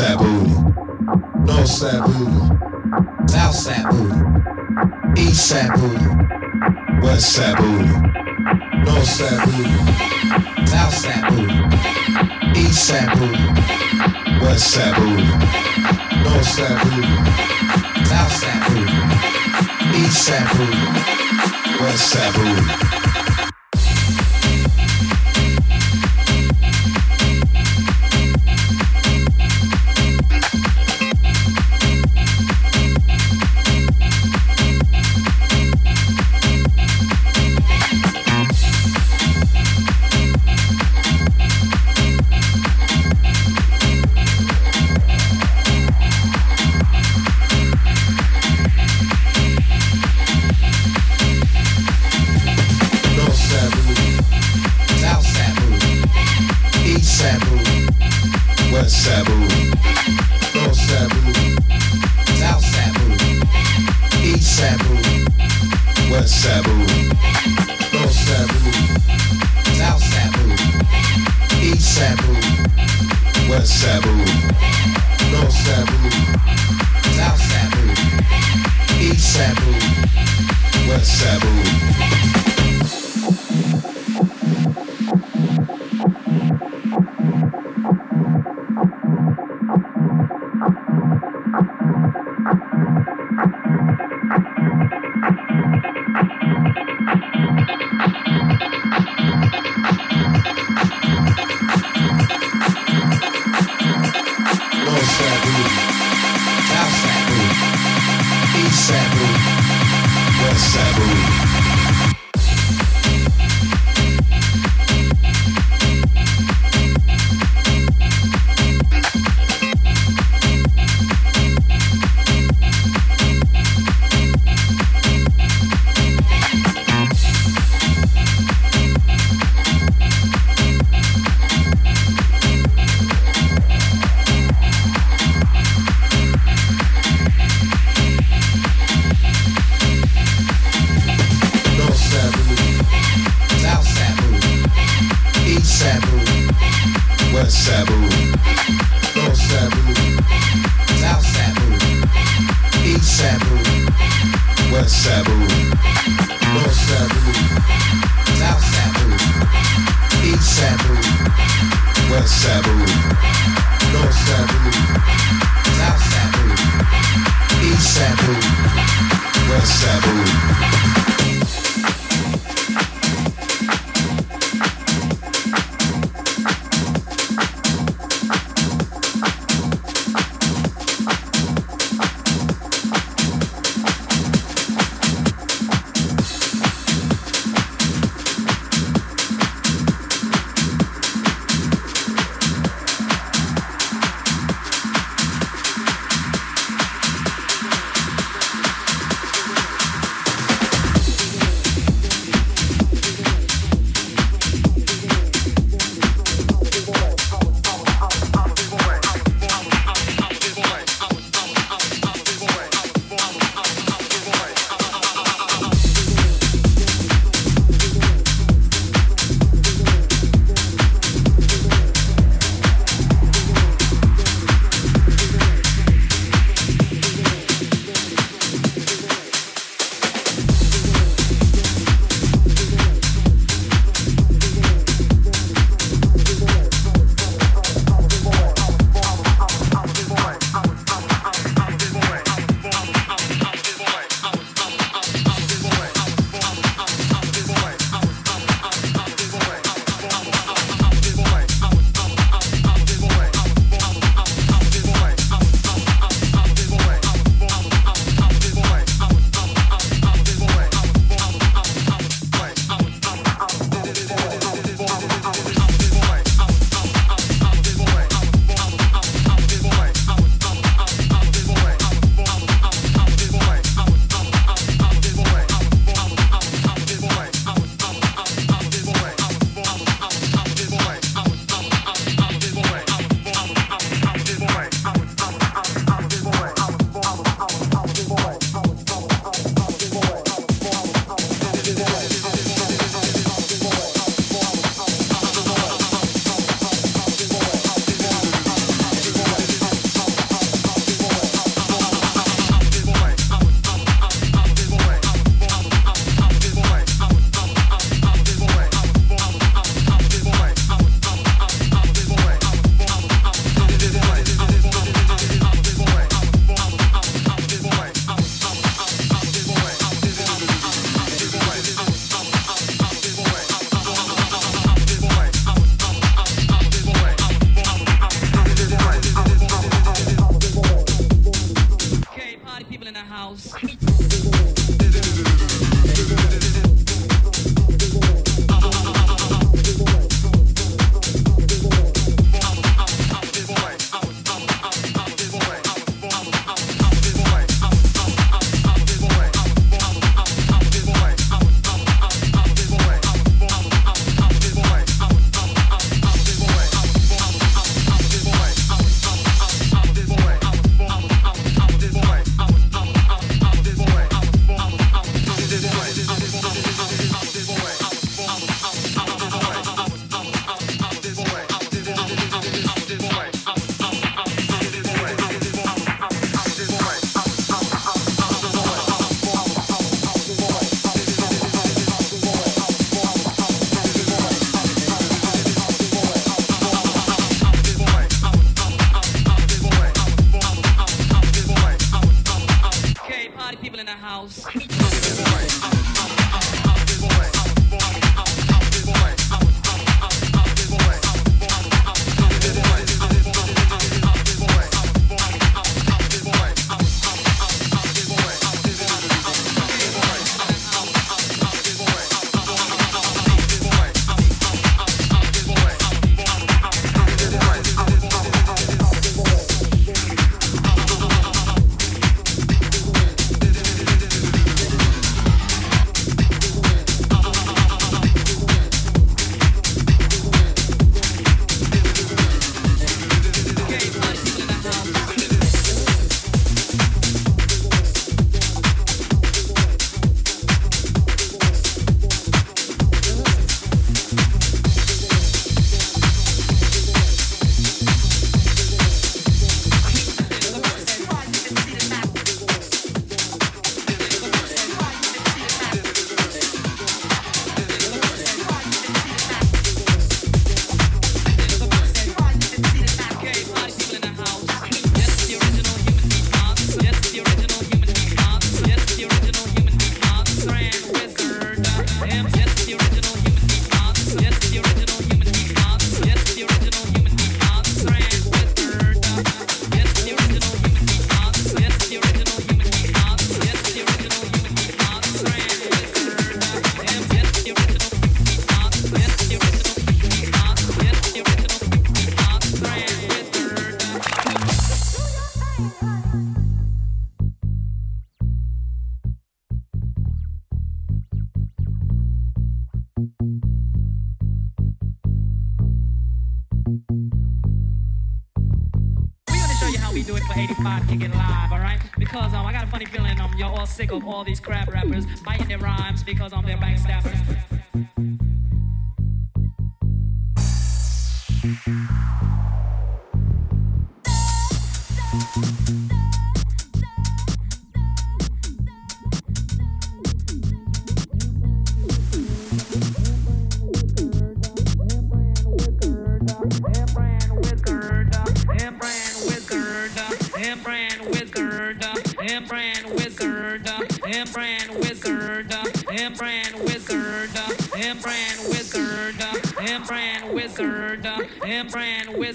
west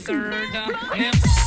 third.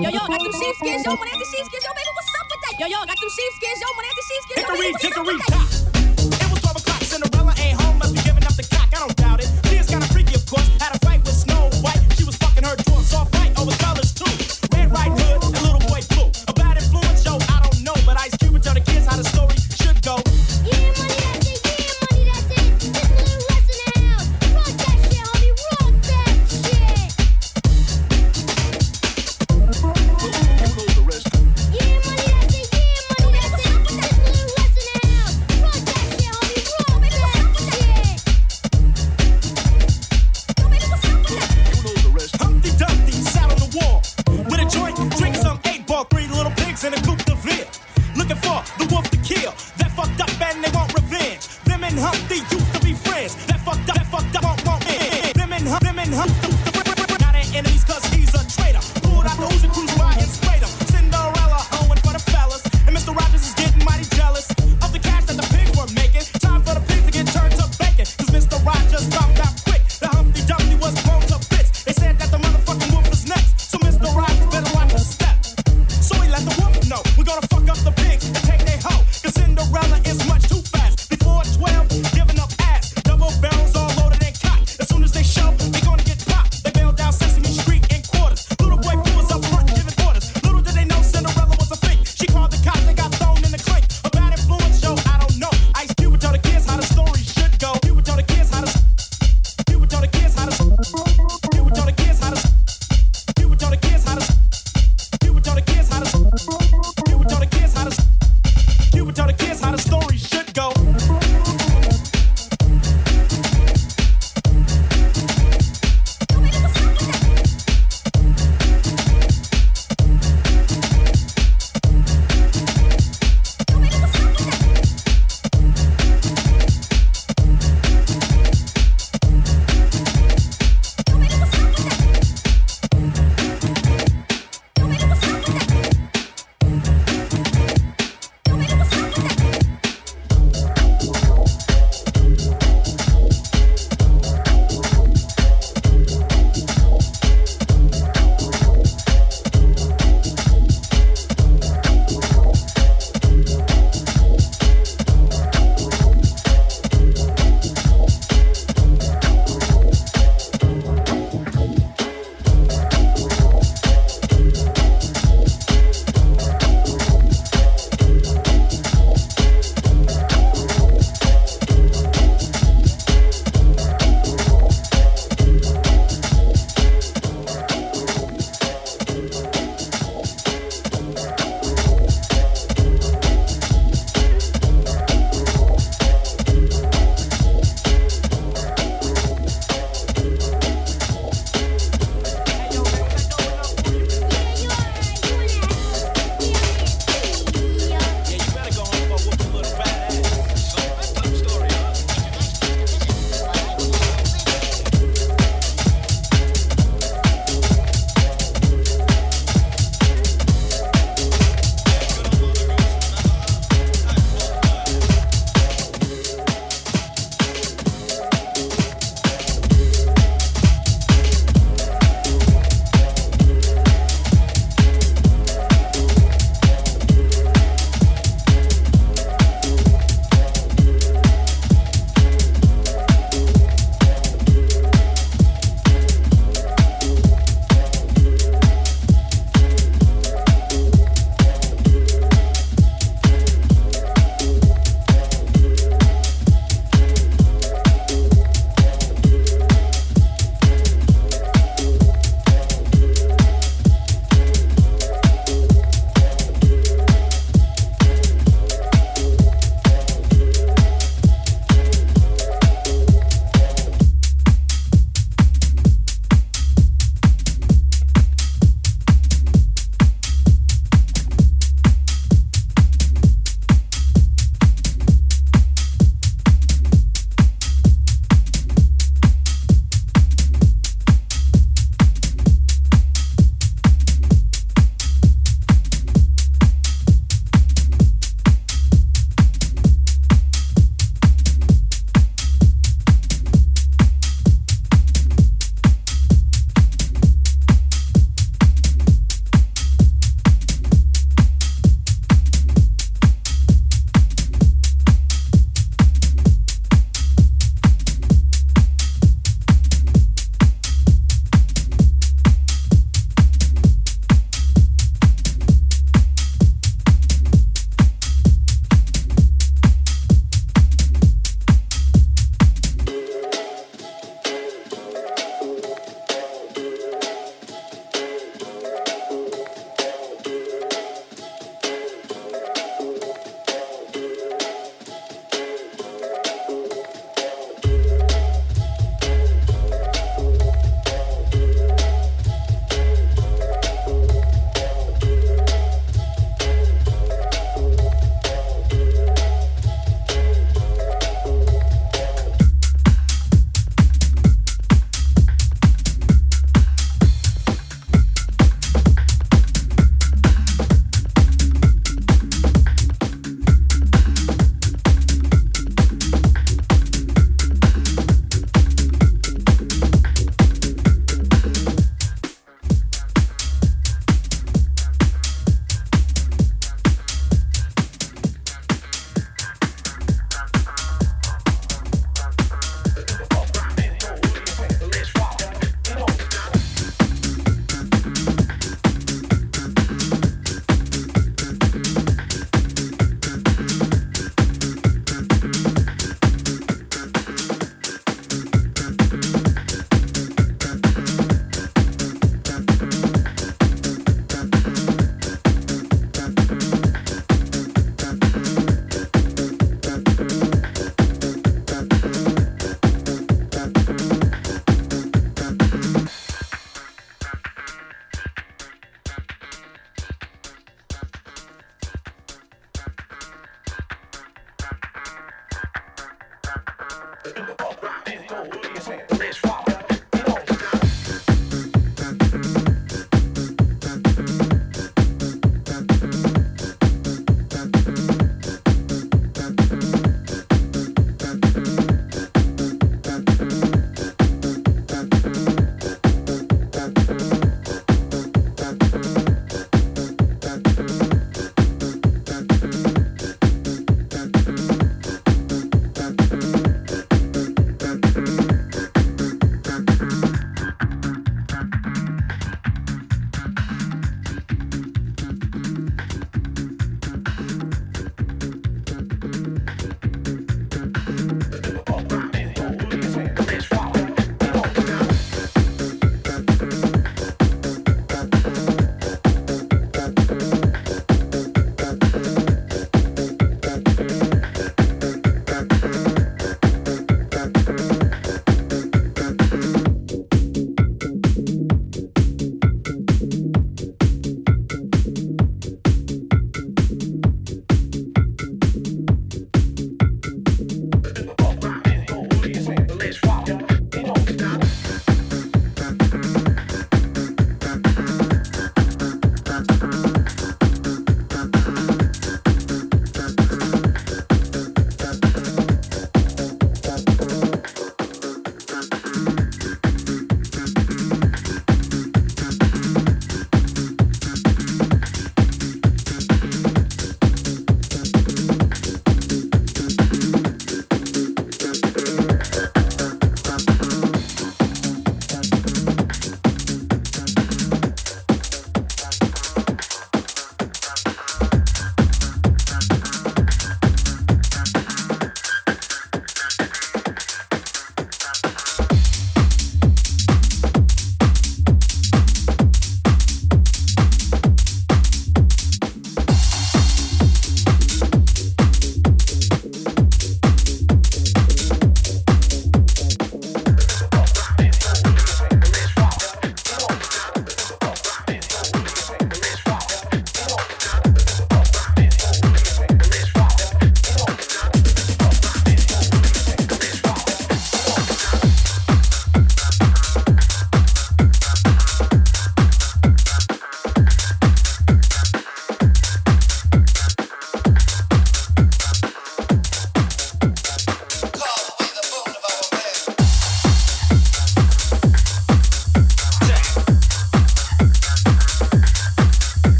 Yo, yo, got some sheepskins, yo, one the sheepskins, yo, baby, what's up with that? Yo, yo, got some sheepskins, yo, one the sheepskins, yo, baby, what's up with that?